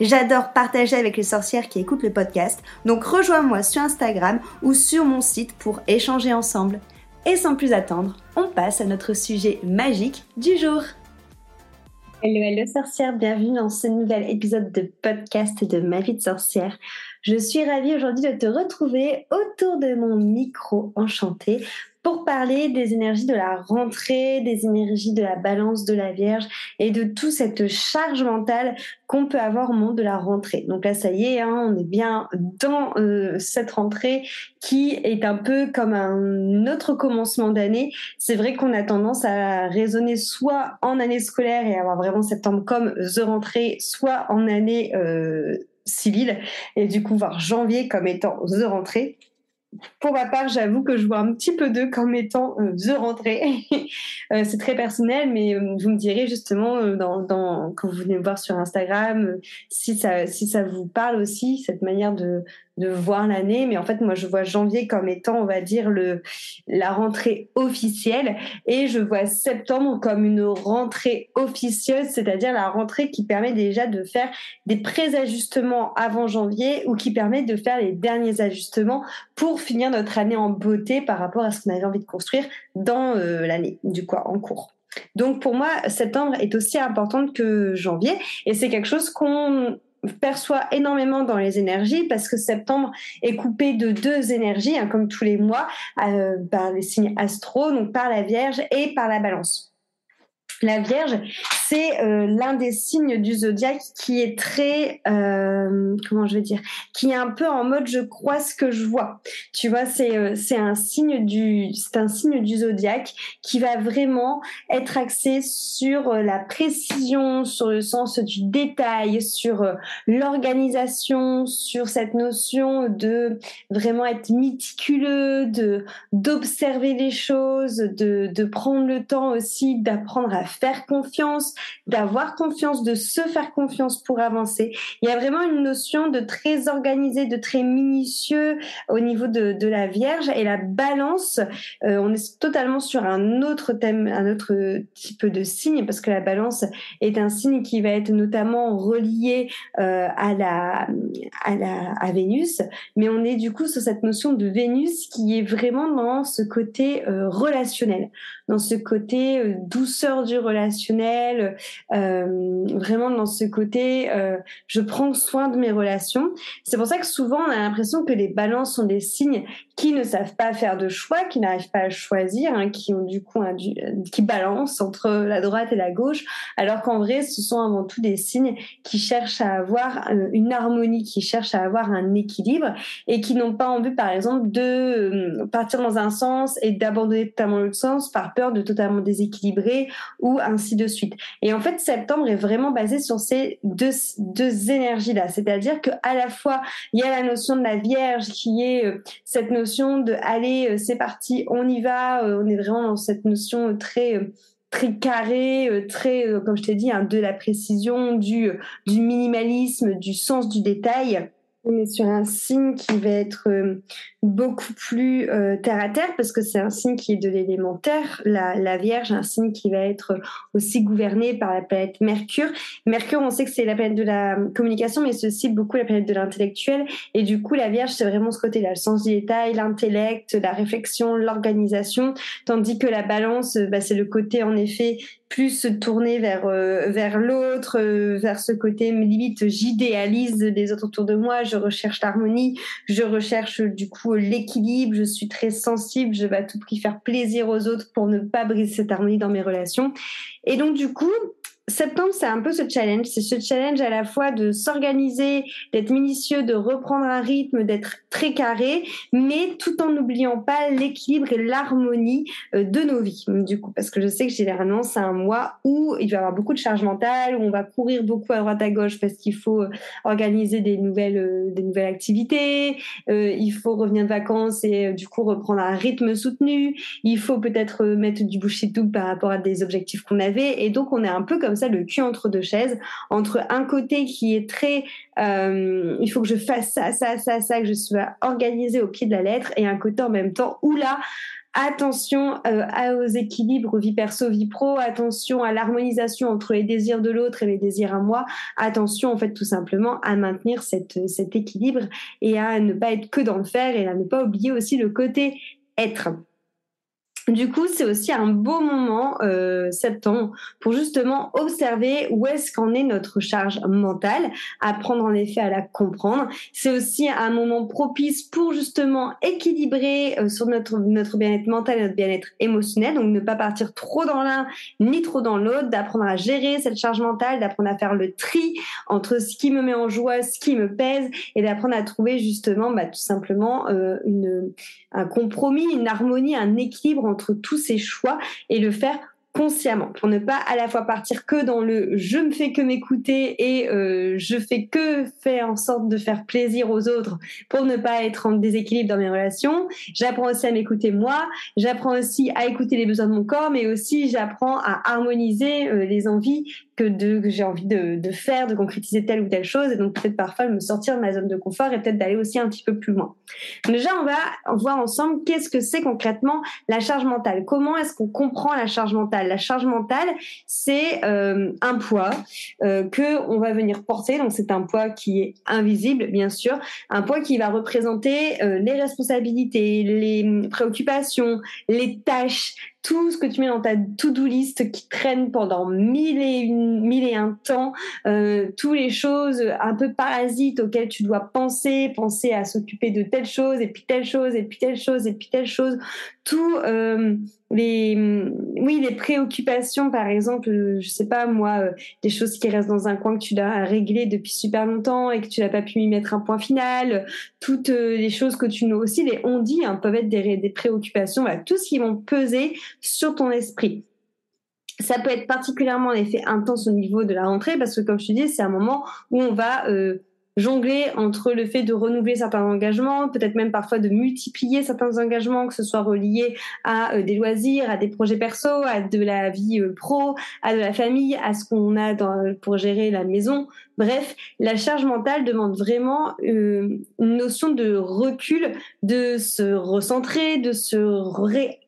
J'adore partager avec les sorcières qui écoutent le podcast, donc rejoins-moi sur Instagram ou sur mon site pour échanger ensemble. Et sans plus attendre, on passe à notre sujet magique du jour. Hello, hello sorcière, bienvenue dans ce nouvel épisode de podcast de ma vie de sorcière. Je suis ravie aujourd'hui de te retrouver autour de mon micro enchanté pour parler des énergies de la rentrée, des énergies de la balance de la Vierge et de toute cette charge mentale qu'on peut avoir au moment de la rentrée. Donc là, ça y est, hein, on est bien dans euh, cette rentrée qui est un peu comme un autre commencement d'année. C'est vrai qu'on a tendance à raisonner soit en année scolaire et avoir vraiment septembre comme the rentrée, soit en année euh, civile et du coup voir janvier comme étant the rentrée pour ma part, j'avoue que je vois un petit peu d'eux comme étant euh, the rentrée. Euh, c'est très personnel, mais euh, vous me direz justement dans, quand vous venez me voir sur Instagram si ça, si ça vous parle aussi, cette manière de, de voir l'année, mais en fait moi je vois janvier comme étant on va dire le la rentrée officielle et je vois septembre comme une rentrée officieuse, c'est-à-dire la rentrée qui permet déjà de faire des pré-ajustements avant janvier ou qui permet de faire les derniers ajustements pour finir notre année en beauté par rapport à ce qu'on avait envie de construire dans euh, l'année du quoi en cours. Donc pour moi, septembre est aussi importante que janvier et c'est quelque chose qu'on perçoit énormément dans les énergies parce que septembre est coupé de deux énergies, hein, comme tous les mois, euh, par les signes astro, donc par la Vierge et par la Balance. La Vierge, c'est euh, l'un des signes du zodiaque qui est très, euh, comment je vais dire, qui est un peu en mode je crois ce que je vois. Tu vois, c'est euh, c'est un signe du c'est un signe du zodiaque qui va vraiment être axé sur la précision, sur le sens du détail, sur l'organisation, sur cette notion de vraiment être méticuleux, de d'observer les choses, de de prendre le temps aussi d'apprendre à faire confiance, d'avoir confiance, de se faire confiance pour avancer. Il y a vraiment une notion de très organisé, de très minutieux au niveau de, de la Vierge et la balance. Euh, on est totalement sur un autre thème, un autre type de signe parce que la balance est un signe qui va être notamment relié euh, à la à la à Vénus, mais on est du coup sur cette notion de Vénus qui est vraiment dans ce côté euh, relationnel, dans ce côté euh, douceur du relationnel, euh, vraiment dans ce côté, euh, je prends soin de mes relations. C'est pour ça que souvent on a l'impression que les balances sont des signes qui ne savent pas faire de choix, qui n'arrivent pas à choisir, hein, qui ont du coup qui balancent entre la droite et la gauche, alors qu'en vrai ce sont avant tout des signes qui cherchent à avoir euh, une harmonie, qui cherchent à avoir un équilibre et qui n'ont pas envie par exemple de partir dans un sens et d'abandonner totalement l'autre sens peur de totalement déséquilibrer ou ainsi de suite. Et en fait, septembre est vraiment basé sur ces deux, deux énergies-là. C'est-à-dire qu'à la fois, il y a la notion de la Vierge qui est euh, cette notion de allez, euh, c'est parti, on y va. Euh, on est vraiment dans cette notion très très carré, très, comme je t'ai dit, hein, de la précision, du, du minimalisme, du sens du détail. On est sur un signe qui va être beaucoup plus euh, terre à terre parce que c'est un signe qui est de l'élémentaire. La, la Vierge, un signe qui va être aussi gouverné par la planète Mercure. Mercure, on sait que c'est la planète de la communication, mais c'est aussi beaucoup la planète de l'intellectuel. Et du coup, la Vierge, c'est vraiment ce côté-là, le sens du détail, l'intellect, la réflexion, l'organisation, tandis que la Balance, bah, c'est le côté en effet plus tourné vers euh, vers l'autre, euh, vers ce côté limite j'idéalise les autres autour de moi, je recherche l'harmonie, je recherche du coup l'équilibre, je suis très sensible, je vais à tout prix faire plaisir aux autres pour ne pas briser cette harmonie dans mes relations. Et donc du coup, septembre, c'est un peu ce challenge. C'est ce challenge à la fois de s'organiser, d'être minutieux, de reprendre un rythme, d'être très carré, mais tout en n'oubliant pas l'équilibre et l'harmonie euh, de nos vies. Du coup, parce que je sais que généralement, c'est un mois où il va y avoir beaucoup de charge mentale, où on va courir beaucoup à droite à gauche parce qu'il faut euh, organiser des nouvelles, euh, des nouvelles activités. il faut revenir de vacances et du coup reprendre un rythme soutenu. Il faut peut-être mettre du boucher tout par rapport à des objectifs qu'on avait. Et donc, on est un peu comme ça le cul entre deux chaises, entre un côté qui est très euh, il faut que je fasse ça, ça, ça, ça, que je sois organisée au pied de la lettre, et un côté en même temps où là, attention euh, aux équilibres vie perso vie pro attention à l'harmonisation entre les désirs de l'autre et les désirs à moi attention en fait tout simplement à maintenir cette, cet équilibre et à ne pas être que dans le faire et à ne pas oublier aussi le côté être du coup, c'est aussi un beau moment, euh, septembre, pour justement observer où est-ce qu'en est notre charge mentale, apprendre en effet à la comprendre. C'est aussi un moment propice pour justement équilibrer euh, sur notre, notre bien-être mental et notre bien-être émotionnel, donc ne pas partir trop dans l'un ni trop dans l'autre, d'apprendre à gérer cette charge mentale, d'apprendre à faire le tri entre ce qui me met en joie, ce qui me pèse, et d'apprendre à trouver justement bah, tout simplement euh, une, un compromis, une harmonie, un équilibre entre tous ces choix et le faire consciemment pour ne pas à la fois partir que dans le je me fais que m'écouter et euh, je fais que faire en sorte de faire plaisir aux autres pour ne pas être en déséquilibre dans mes relations. J'apprends aussi à m'écouter moi, j'apprends aussi à écouter les besoins de mon corps, mais aussi j'apprends à harmoniser euh, les envies que, j'ai envie de, de, faire, de concrétiser telle ou telle chose, et donc peut-être parfois me sortir de ma zone de confort et peut-être d'aller aussi un petit peu plus loin. Déjà, on va voir ensemble qu'est-ce que c'est concrètement la charge mentale. Comment est-ce qu'on comprend la charge mentale? La charge mentale, c'est euh, un poids euh, que on va venir porter. Donc c'est un poids qui est invisible, bien sûr, un poids qui va représenter euh, les responsabilités, les préoccupations, les tâches, tout ce que tu mets dans ta to-do list qui traîne pendant mille et, mille et un temps, euh, toutes les choses un peu parasites auxquelles tu dois penser, penser à s'occuper de telle chose et puis telle chose et puis telle chose et puis telle chose, tout euh, les oui les préoccupations par exemple je sais pas moi euh, des choses qui restent dans un coin que tu dois régler depuis super longtemps et que tu n'as pas pu y mettre un point final. Toutes les choses que tu nous aussi les on dit hein, peuvent être des, préoccupations tout ce qui vont peser sur ton esprit ça peut être particulièrement en effet intense au niveau de la rentrée parce que comme je te dis c'est un moment où on va euh, jongler entre le fait de renouveler certains engagements, peut-être même parfois de multiplier certains engagements, que ce soit reliés à euh, des loisirs, à des projets perso, à de la vie euh, pro, à de la famille, à ce qu'on a pour gérer la maison. Bref, la charge mentale demande vraiment une notion de recul, de se recentrer, de se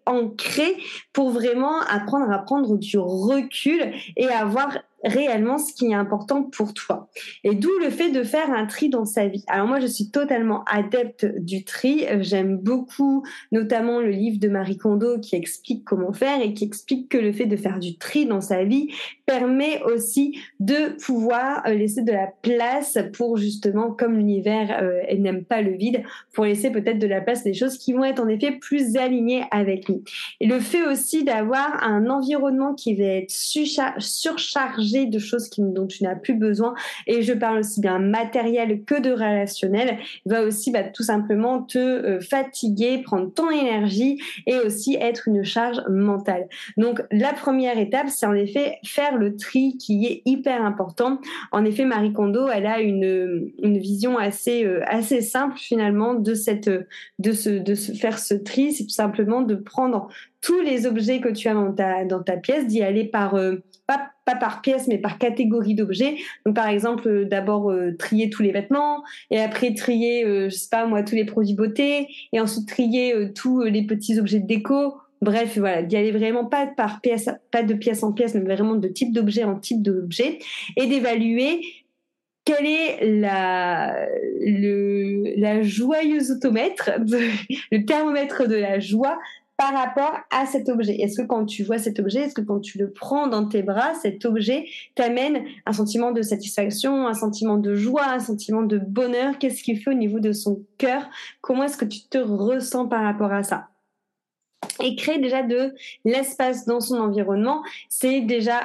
réancrer pour vraiment apprendre à prendre du recul et avoir réellement ce qui est important pour toi. Et d'où le fait de faire un tri dans sa vie. Alors moi, je suis totalement adepte du tri. J'aime beaucoup notamment le livre de Marie Kondo qui explique comment faire et qui explique que le fait de faire du tri dans sa vie permet aussi de pouvoir euh, laisser de la place pour justement, comme l'univers euh, n'aime pas le vide, pour laisser peut-être de la place des choses qui vont être en effet plus alignées avec lui. Et le fait aussi d'avoir un environnement qui va être surchargé de choses dont tu n'as plus besoin. Et je parle aussi bien matériel que de relationnel. Va aussi bah, tout simplement te euh, fatiguer, prendre ton énergie et aussi être une charge mentale. Donc la première étape, c'est en effet faire le tri qui est hyper important. En effet, Marie Kondo, elle a une, vision assez euh, assez simple finalement de cette de ce de se faire ce tri. C'est tout simplement de prendre tous les objets que tu as dans ta dans ta pièce, d'y aller par euh, pas par pièce, mais par catégorie d'objets. Donc, par exemple, euh, d'abord trier tous les vêtements, et après trier, je sais pas moi, tous les produits beauté, et ensuite trier tous les petits objets de déco. Bref, voilà, d'y aller vraiment pas de pièce en pièce, mais vraiment de type d'objet en type d'objet, et d'évaluer quel est la joyeuse automètre, le thermomètre de la joie par rapport à cet objet. Est-ce que quand tu vois cet objet, est-ce que quand tu le prends dans tes bras, cet objet t'amène un sentiment de satisfaction, un sentiment de joie, un sentiment de bonheur? Qu'est-ce qu'il fait au niveau de son cœur? Comment est-ce que tu te ressens par rapport à ça? Et créer déjà de l'espace dans son environnement, c'est déjà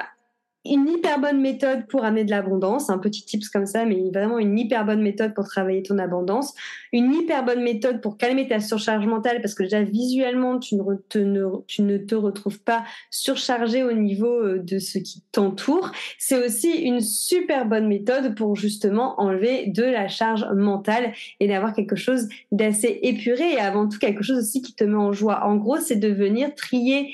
une hyper bonne méthode pour amener de l'abondance, un petit tips comme ça, mais vraiment une hyper bonne méthode pour travailler ton abondance, une hyper bonne méthode pour calmer ta surcharge mentale parce que déjà visuellement tu ne, te, tu ne te retrouves pas surchargé au niveau euh, de ce qui t'entoure. C'est aussi une super bonne méthode pour justement enlever de la charge mentale et d'avoir quelque chose d'assez épuré et avant tout quelque chose aussi qui te met en joie. En gros, c'est de venir trier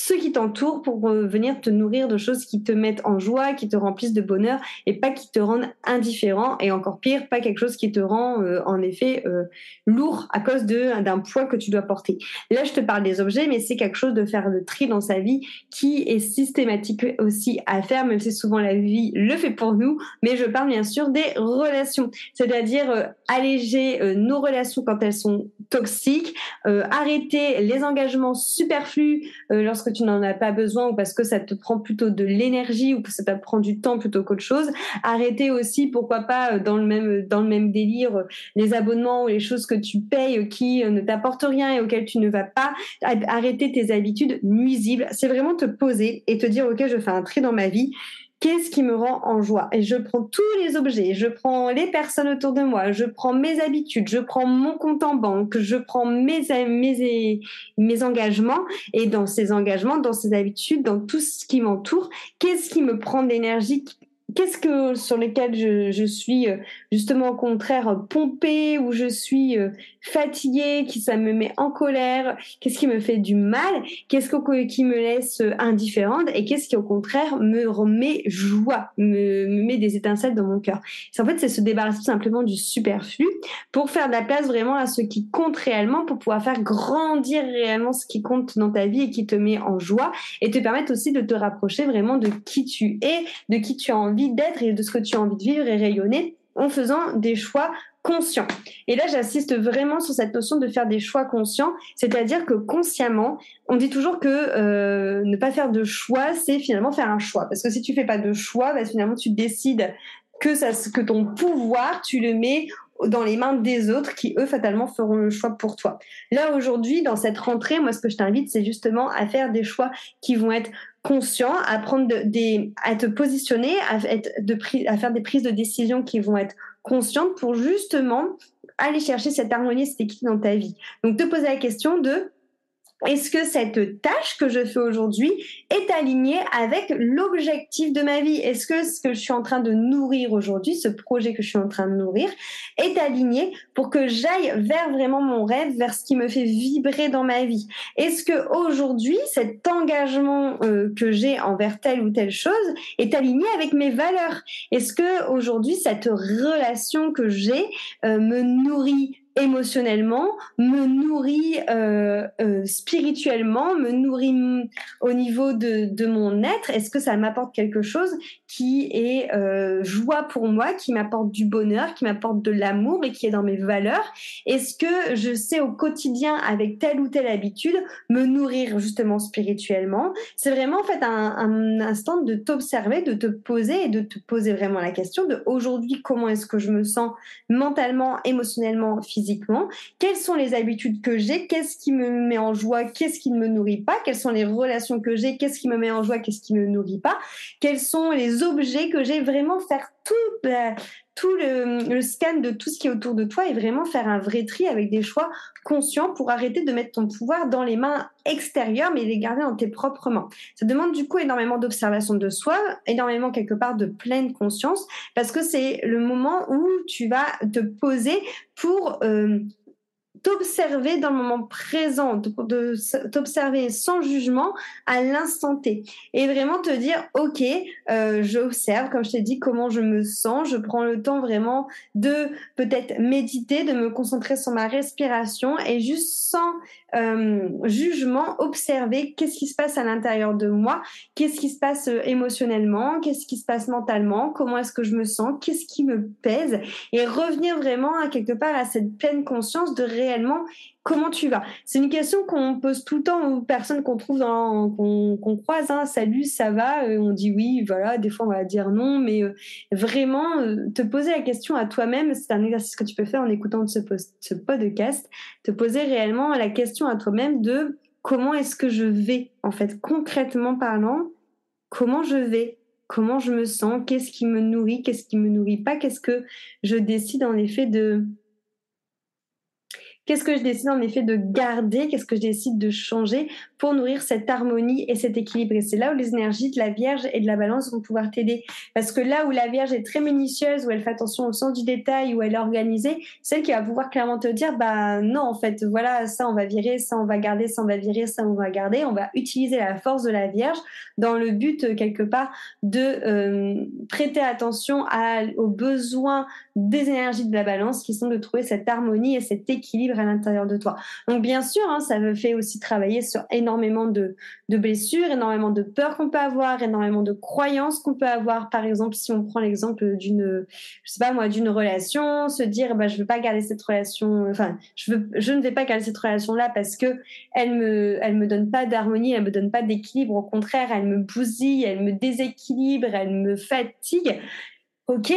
ceux qui t'entourent pour euh, venir te nourrir de choses qui te mettent en joie, qui te remplissent de bonheur et pas qui te rendent indifférent et encore pire, pas quelque chose qui te rend euh, en effet euh, lourd à cause d'un poids que tu dois porter. Là, je te parle des objets, mais c'est quelque chose de faire le tri dans sa vie qui est systématique aussi à faire, même si souvent la vie le fait pour nous. Mais je parle bien sûr des relations, c'est-à-dire alléger nos relations quand elles sont toxiques, arrêter les engagements superflus lorsque tu n'en as pas besoin ou parce que ça te prend plutôt de l'énergie ou que ça te prend du temps plutôt qu'autre chose. Arrêter aussi, pourquoi pas, euh, dans le même, dans le même délire, euh, les abonnements ou les choses que tu payes euh, qui ne t'apportent rien et auxquelles tu ne vas pas. Arrêter tes habitudes nuisibles. C'est vraiment te poser et te dire, OK, je fais un tri dans ma vie qu'est-ce qui me rend en joie? Et je prends tous les objets, je prends les personnes autour de moi, je prends mes habitudes, je prends mon compte en banque, je prends mes, mes, mes engagements, et dans ces engagements, dans ces habitudes, dans tout ce qui m'entoure, qu'est-ce qui me prend de l'énergie qu'est-ce que sur lesquels je, je, suis euh, justement au contraire pompée ou je suis euh, fatiguée, qui ça me met en colère, qu'est-ce qui me fait du mal, qu'est-ce qui me laisse indifférente et qu'est-ce qui au contraire me remet joie, me, me met des étincelles dans mon cœur? En fait, c'est se débarrasser tout simplement du superflu pour faire de la place vraiment à ce qui compte réellement, pour pouvoir faire grandir réellement ce qui compte dans ta vie et qui te met en joie et te permettre aussi de te rapprocher vraiment de qui tu es, de qui tu as envie d'être et de ce que tu as envie de vivre et rayonner en faisant des choix conscients. Et là, j'assiste vraiment sur cette notion de faire des choix conscients, c'est-à-dire que consciemment, on dit toujours que euh, ne pas faire de choix, c'est finalement faire un choix. Parce que si tu fais pas de choix, bah, finalement, tu décides que, ça, que ton pouvoir, tu le mets dans les mains des autres qui, eux, fatalement feront le choix pour toi. Là, aujourd'hui, dans cette rentrée, moi, ce que je t'invite, c'est justement à faire des choix qui vont être conscients, à prendre des, à te positionner, à, être de, à faire des prises de décision qui vont être conscientes pour justement aller chercher cette harmonie, cet équilibre dans ta vie. Donc, te poser la question de est-ce que cette tâche que je fais aujourd'hui est alignée avec l'objectif de ma vie? Est-ce que ce que je suis en train de nourrir aujourd'hui, ce projet que je suis en train de nourrir, est aligné pour que j'aille vers vraiment mon rêve, vers ce qui me fait vibrer dans ma vie? Est-ce que aujourd'hui, cet engagement euh, que j'ai envers telle ou telle chose est aligné avec mes valeurs? Est-ce que aujourd'hui, cette relation que j'ai euh, me nourrit émotionnellement, me nourrit euh, euh, spirituellement, me nourrit au niveau de, de mon être. Est-ce que ça m'apporte quelque chose qui est euh, joie pour moi, qui m'apporte du bonheur, qui m'apporte de l'amour et qui est dans mes valeurs? Est-ce que je sais au quotidien, avec telle ou telle habitude, me nourrir justement spirituellement? C'est vraiment en fait un, un instant de t'observer, de te poser et de te poser vraiment la question de aujourd'hui comment est-ce que je me sens mentalement, émotionnellement, physiquement quelles sont les habitudes que j'ai, qu'est-ce qui me met en joie, qu'est-ce qui ne me nourrit pas, quelles sont les relations que j'ai, qu'est-ce qui me met en joie, qu'est-ce qui me nourrit pas, quels sont les objets que j'ai, vraiment faire tout, tout le, scan de tout ce qui est autour de toi et vraiment faire un vrai tri avec des choix conscients pour arrêter de mettre ton pouvoir dans les mains extérieures mais les garder dans tes propres mains. Ça demande du coup énormément d'observation de soi, énormément quelque part de pleine conscience parce que c'est le moment où tu vas te poser pour euh, t'observer dans le moment présent, de, t'observer sans jugement à l'instant T. Et vraiment te dire, OK, euh, j'observe, comme je t'ai dit, comment je me sens. Je prends le temps vraiment de peut-être méditer, de me concentrer sur ma respiration et juste sans euh, jugement, observer qu'est-ce qui se passe à l'intérieur de moi, qu'est-ce qui se passe euh, émotionnellement, qu'est-ce qui se passe mentalement, comment est-ce que je me sens, qu'est-ce qui me pèse et revenir vraiment à quelque part à cette pleine conscience de comment tu vas? C'est une question qu'on pose tout le temps aux personnes qu'on trouve dans qu'on croise. Hein. Salut, ça va? Euh, On dit oui, voilà. Des fois, on va dire non, mais vraiment te poser la question à toi-même, c'est un exercice que tu peux faire en écoutant ce, ce podcast. Te poser réellement la question à toi-même de comment est-ce que je vais, en fait, concrètement parlant, comment je vais, comment je me sens, qu'est-ce qui me nourrit, qu'est-ce qui me nourrit pas, qu'est-ce que je décide en effet de, Qu'est-ce que je décide en effet de garder? Qu'est-ce que je décide de changer? Pour nourrir cette harmonie et cet équilibre Et c'est là où les énergies de la Vierge et de la Balance vont pouvoir t'aider. Parce que là où la Vierge est très minutieuse, où elle fait attention au sens du détail, où elle est organisée, celle qui va pouvoir clairement te dire, bah non, en fait, voilà, ça on va virer, ça on va garder, ça on va virer, ça on va garder. On va utiliser la force de la Vierge dans le but euh, quelque part de euh, prêter attention aux besoins des énergies de la Balance, qui sont de trouver cette harmonie et cet équilibre à l'intérieur de toi. Donc bien sûr, hein, ça me fait aussi travailler sur énormément de, blessures, énormément de peurs qu'on peut avoir, énormément de croyances qu'on peut avoir. Par exemple, si on prend l'exemple d'une, je sais pas moi, d'une relation, se dire, bah, je veux pas garder cette relation, enfin, je veux, je ne vais pas garder cette relation-là parce que elle me, me donne pas d'harmonie, elle me donne pas d'équilibre. Au contraire, elle me bousille, elle me déséquilibre, elle me fatigue. Ok,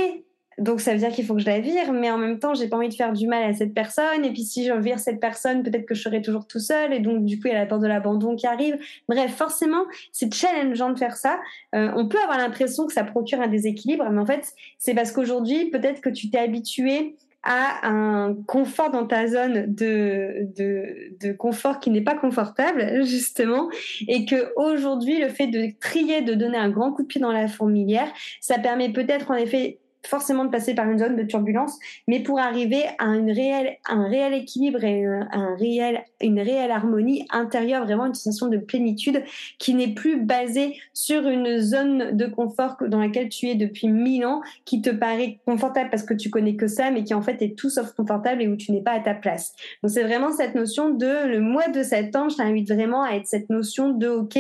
donc ça veut dire qu'il faut que je la vire, mais en même temps, j'ai pas envie de faire du mal à cette personne. Et puis si je vire cette personne, peut-être que je serai toujours tout seul. Et donc du coup, il y a la peur de l'abandon qui arrive. Bref, forcément, c'est challengeant de faire ça. Euh, on peut avoir l'impression que ça procure un déséquilibre, mais en fait, c'est parce qu'aujourd'hui, peut-être que tu t'es habitué à un confort dans ta zone de, de, de confort qui n'est pas confortable, justement, et que aujourd'hui, le fait de trier, de donner un grand coup de pied dans la fourmilière, ça permet peut-être en effet forcément de passer par une zone de turbulence, mais pour arriver à une réelle, un réel équilibre et un réel, une réelle harmonie intérieure, vraiment une sensation de plénitude qui n'est plus basée sur une zone de confort dans laquelle tu es depuis mille ans, qui te paraît confortable parce que tu connais que ça, mais qui en fait est tout sauf confortable et où tu n'es pas à ta place. Donc c'est vraiment cette notion de le mois de septembre, je t'invite vraiment à être cette notion de ok,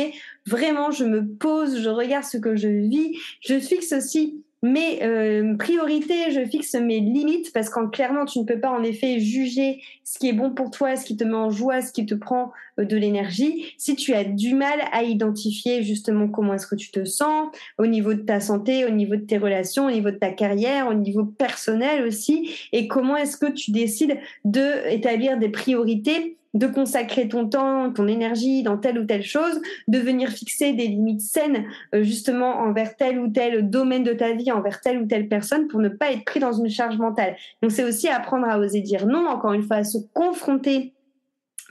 vraiment je me pose, je regarde ce que je vis, je fixe aussi mes euh, priorités, je fixe mes limites parce qu'en clairement, tu ne peux pas en effet juger ce qui est bon pour toi, ce qui te met en joie, ce qui te prend euh, de l'énergie. Si tu as du mal à identifier justement comment est-ce que tu te sens au niveau de ta santé, au niveau de tes relations, au niveau de ta carrière, au niveau personnel aussi, et comment est-ce que tu décides de établir des priorités de consacrer ton temps, ton énergie dans telle ou telle chose, de venir fixer des limites saines euh, justement envers tel ou tel domaine de ta vie, envers telle ou telle personne pour ne pas être pris dans une charge mentale. Donc c'est aussi apprendre à oser dire non, encore une fois, à se confronter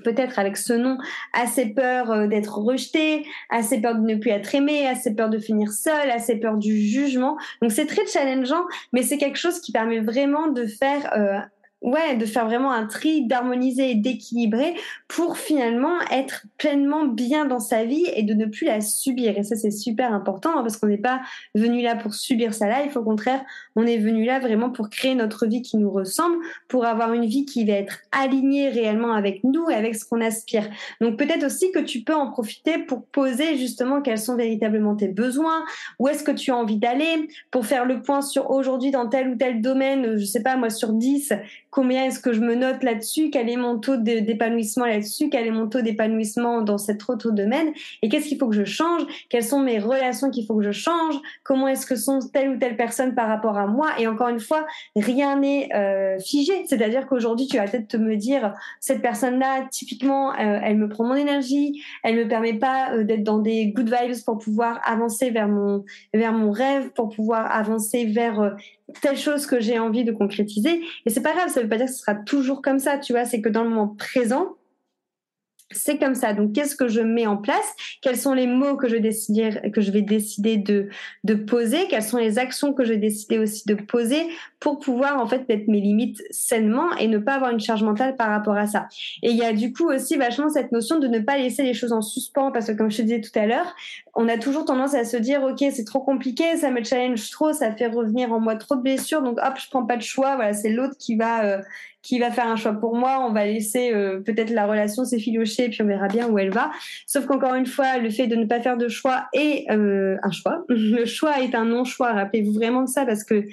peut-être avec ce nom, assez peur euh, d'être rejeté, assez peur de ne plus être aimé, assez peur de finir seul, assez peur du jugement. Donc c'est très challengeant, mais c'est quelque chose qui permet vraiment de faire euh, ouais, de faire vraiment un tri, d'harmoniser et d'équilibrer pour finalement être pleinement bien dans sa vie et de ne plus la subir. Et ça, c'est super important hein, parce qu'on n'est pas venu là pour subir sa life. Au contraire, on est venu là vraiment pour créer notre vie qui nous ressemble, pour avoir une vie qui va être alignée réellement avec nous et avec ce qu'on aspire. Donc peut-être aussi que tu peux en profiter pour poser justement quels sont véritablement tes besoins, où est-ce que tu as envie d'aller, pour faire le point sur aujourd'hui dans tel ou tel domaine, je sais pas moi, sur 10, combien est-ce que je me note là-dessus, quel est mon taux d'épanouissement là-dessus, quel est mon taux d'épanouissement dans cet autre domaine, et qu'est-ce qu'il faut que je change, quelles sont mes relations qu'il faut que je change, comment est-ce que sont telle ou telle personne par rapport à moi, et encore une fois, rien n'est euh, figé, c'est-à-dire qu'aujourd'hui, tu vas peut-être me dire, cette personne-là, typiquement, euh, elle me prend mon énergie, elle me permet pas euh, d'être dans des good vibes pour pouvoir avancer vers mon, vers mon rêve, pour pouvoir avancer vers telle chose que j'ai envie de concrétiser. Et c'est pas grave, ça veut pas dire que ce sera toujours comme ça, tu vois. C'est que dans le moment présent, c'est comme ça. Donc, qu'est-ce que je mets en place? Quels sont les mots que je, décider, que je vais décider de, poser? Quelles sont les actions que je vais décider aussi de poser pour pouvoir en fait mettre mes limites sainement et ne pas avoir une charge mentale par rapport à ça? Et il y a du coup aussi vachement cette notion de ne pas laisser les choses en suspens parce que comme je te disais tout à l'heure, on a toujours tendance à se dire ok c'est trop compliqué, ça me challenge trop, ça fait revenir en moi trop de blessures, donc hop je prends pas de choix. Voilà c'est l'autre qui va euh, qui va faire un choix pour moi. On va laisser euh, peut-être la relation s'effilocher, puis on verra bien où elle va. Sauf qu'encore une fois, le fait de ne pas faire de choix est euh, un choix. Le choix est un non-choix. Rappelez-vous vraiment de ça, parce que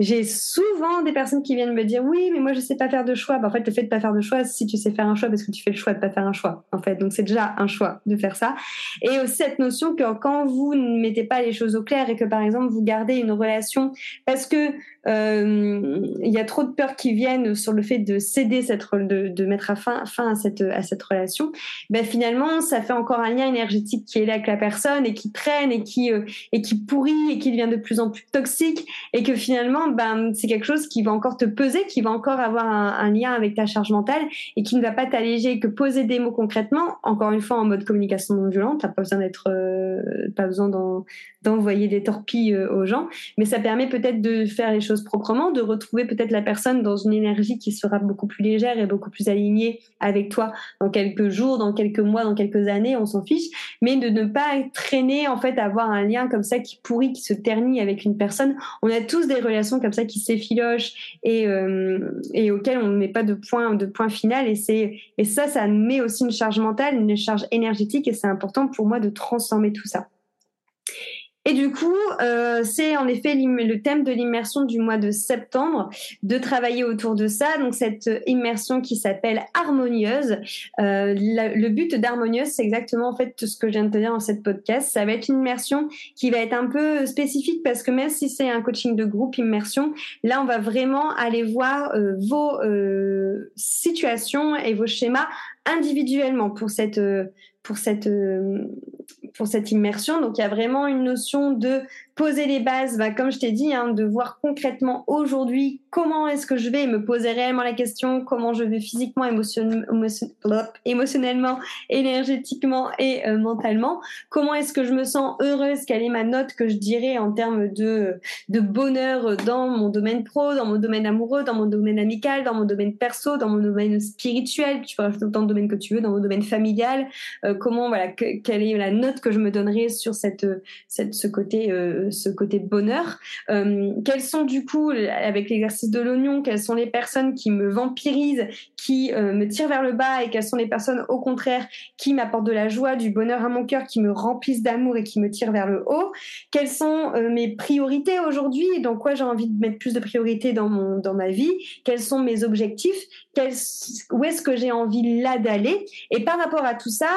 j'ai souvent des personnes qui viennent me dire oui, mais moi je sais pas faire de choix. Bah, en fait, le fait de pas faire de choix, si tu sais faire un choix, parce que tu fais le choix de pas faire un choix. En fait, donc c'est déjà un choix de faire ça. Et aussi cette notion que quand vous ne mettez pas les choses au clair et que par exemple vous gardez une relation parce que euh, il y a trop de peurs qui viennent sur le fait de céder cette de, mettre à fin, à cette à cette relation, ben finalement ça fait encore un lien énergétique qui est là avec la personne et qui traîne et qui euh, et qui pourrit et qui devient de plus en plus toxique et que finalement ben c'est quelque chose qui va encore te peser, qui va encore avoir un, lien avec ta charge mentale et qui ne va pas t'alléger que poser des mots concrètement. Encore une fois en mode communication non violente, t'as pas besoin d'être euh, pas besoin d'envoyer des torpilles euh, aux gens, mais ça permet peut-être de faire les choses proprement, de retrouver peut-être la personne dans une énergie qui sera beaucoup plus légère et beaucoup plus alignée avec toi dans quelques jours, dans quelques mois, dans quelques années, on s'en fiche, mais de ne pas traîner en fait, avoir un lien comme ça qui pourrit, qui se ternit avec une personne. On a tous des relations comme ça qui s'effilochent et, euh, et auxquelles on ne met pas de point, de point final et et ça, ça met aussi une charge mentale, une charge énergétique et c'est important pour moi de transformer tout ça. Et du coup, euh, c'est en effet le thème de l'immersion du mois de septembre, de travailler autour de ça. Donc cette immersion qui s'appelle harmonieuse. Euh, le but d'harmonieuse, c'est exactement en fait tout ce que je viens de te dire dans cette podcast. Ça va être une immersion qui va être un peu spécifique parce que même si c'est un coaching de groupe immersion, là on va vraiment aller voir euh, vos euh, situations et vos schémas individuellement pour cette pour cette pour cette immersion. Donc il y a vraiment une notion de poser les bases, bah, comme je t'ai dit, hein, de voir concrètement aujourd'hui comment est-ce que je vais me poser réellement la question, comment je vais physiquement, émotionnellement, énergétiquement et euh, mentalement, comment est-ce que je me sens heureuse, quelle est ma note que je dirais en termes de, de bonheur dans mon domaine pro, dans mon domaine amoureux, dans mon domaine amical, dans mon domaine perso, dans mon domaine spirituel, tu peux rajouter autant de domaines que tu veux, dans mon domaine familial, euh, comment, voilà, quelle est la note que je me donnerais sur cette, cette, ce côté euh, ce côté bonheur. Euh, quels sont du coup, avec l'exercice de l'oignon, quelles sont les personnes qui me vampirisent, qui euh, me tirent vers le bas et quelles sont les personnes au contraire qui m'apportent de la joie, du bonheur à mon cœur, qui me remplissent d'amour et qui me tirent vers le haut? Quelles sont euh, mes priorités aujourd'hui, dans quoi j'ai envie de mettre plus de priorités dans dans ma vie, quels sont mes objectifs, où est-ce que j'ai envie là d'aller? Et par rapport à tout ça,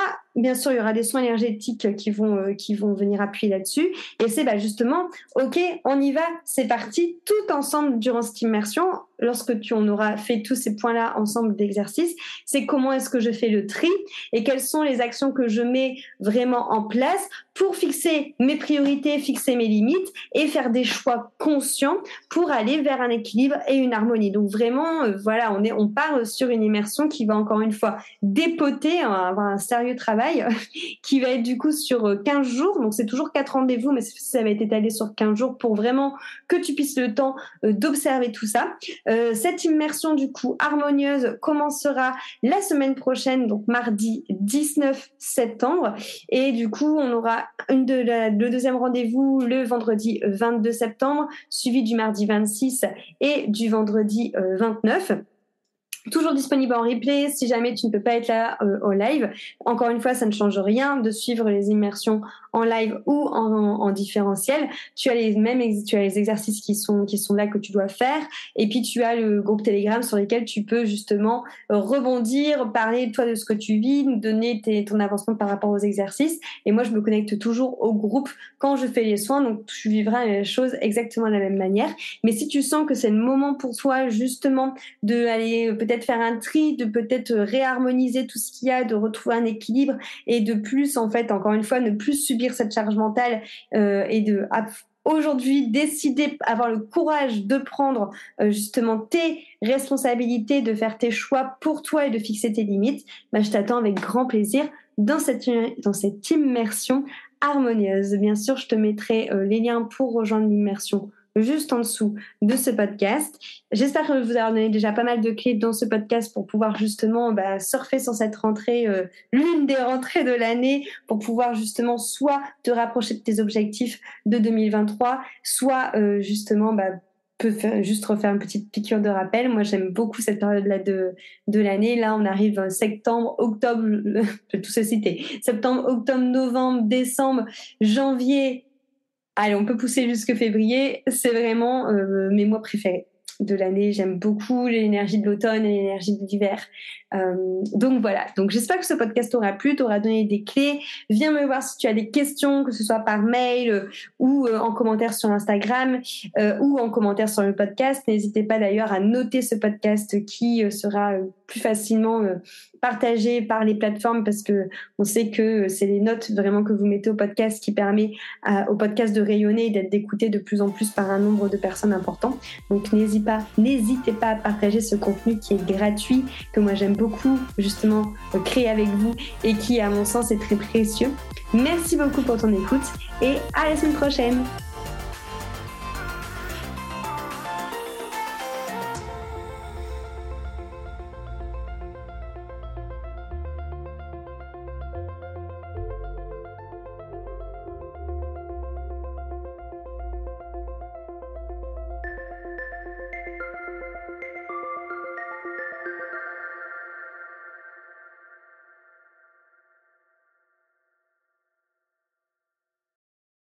bien sûr, il y aura des soins énergétiques qui vont qui vont venir appuyer là-dessus. Et c'est bah, justement, ok, on y va, c'est parti, tout ensemble durant cette immersion. Lorsque tu en auras fait tous ces points-là ensemble d'exercice, c'est comment est-ce que je fais le tri et quelles sont les actions que je mets vraiment en place pour fixer mes priorités, fixer mes limites et faire des choix conscients pour aller vers un équilibre et une harmonie. Donc vraiment, euh, voilà, on est, on part sur une immersion qui va encore une fois dépoter, va avoir un sérieux travail qui va être du coup sur 15 euh, jours. Donc c'est toujours quatre rendez-vous, mais ça va être étalé sur 15 jours pour vraiment que tu puisses le temps euh, d'observer tout ça. Cette immersion du coup harmonieuse commencera la semaine prochaine, donc mardi 19 septembre. Et du coup, on aura une de le deuxième rendez-vous le vendredi 22 septembre, suivi du mardi 26 et du vendredi 29 toujours disponible en replay si jamais tu ne peux pas être là euh, au live. Encore une fois, ça ne change rien de suivre les immersions en live ou en, différentiel, tu as les mêmes tu as les exercices qui sont qui sont là que tu dois faire. Et puis tu as le groupe Telegram sur lequel tu peux justement rebondir, parler toi de ce que tu vis, donner ton avancement par rapport aux exercices. Et moi je me connecte toujours au groupe quand je fais les soins. Donc tu vivras les choses exactement de la même manière. Mais si tu sens que c'est le moment pour toi justement de aller peut-être faire un tri, de peut-être réharmoniser tout ce qu'il y a, de retrouver un équilibre et de plus en fait encore une fois ne plus subir cette charge mentale euh, et de aujourd'hui décider, avoir le courage de prendre euh, justement tes responsabilités, de faire tes choix pour toi et de fixer tes limites, bah, je t'attends avec grand plaisir dans cette, dans cette immersion harmonieuse. Bien sûr, je te mettrai euh, les liens pour rejoindre l'immersion juste en dessous de ce podcast. J'espère que vous avez donné déjà pas mal de clés dans ce podcast pour pouvoir justement bah, surfer sur cette rentrée, euh, l'une des rentrées de l'année, pour pouvoir justement soit te rapprocher de tes objectifs de 2023, soit euh, justement bah, peut faire, juste refaire une petite piqûre de rappel. Moi, j'aime beaucoup cette période-là de, de l'année. Là, on arrive en septembre, octobre, je vais tout se citer. Septembre, octobre, novembre, décembre, janvier, Allez, on peut pousser jusque février. C'est vraiment euh, mes mois préférés de l'année. J'aime beaucoup l'énergie de l'automne et l'énergie de l'hiver. Euh, donc voilà. Donc j'espère que ce podcast t'aura plu, t'aura donné des clés. Viens me voir si tu as des questions, que ce soit par mail euh, ou en commentaire sur Instagram ou en commentaire sur le podcast. N'hésitez pas d'ailleurs à noter ce podcast qui sera plus facilement partagé par les plateformes parce que on sait que c'est les notes vraiment que vous mettez au podcast qui permet au podcast de rayonner et d'être écouté de plus en plus par un nombre de personnes important. Donc n'hésitez pas, n'hésitez pas à partager ce contenu qui est gratuit, que moi j'aime beaucoup justement créer avec vous et qui à mon sens est très précieux. Merci beaucoup pour ton écoute et à la semaine prochaine.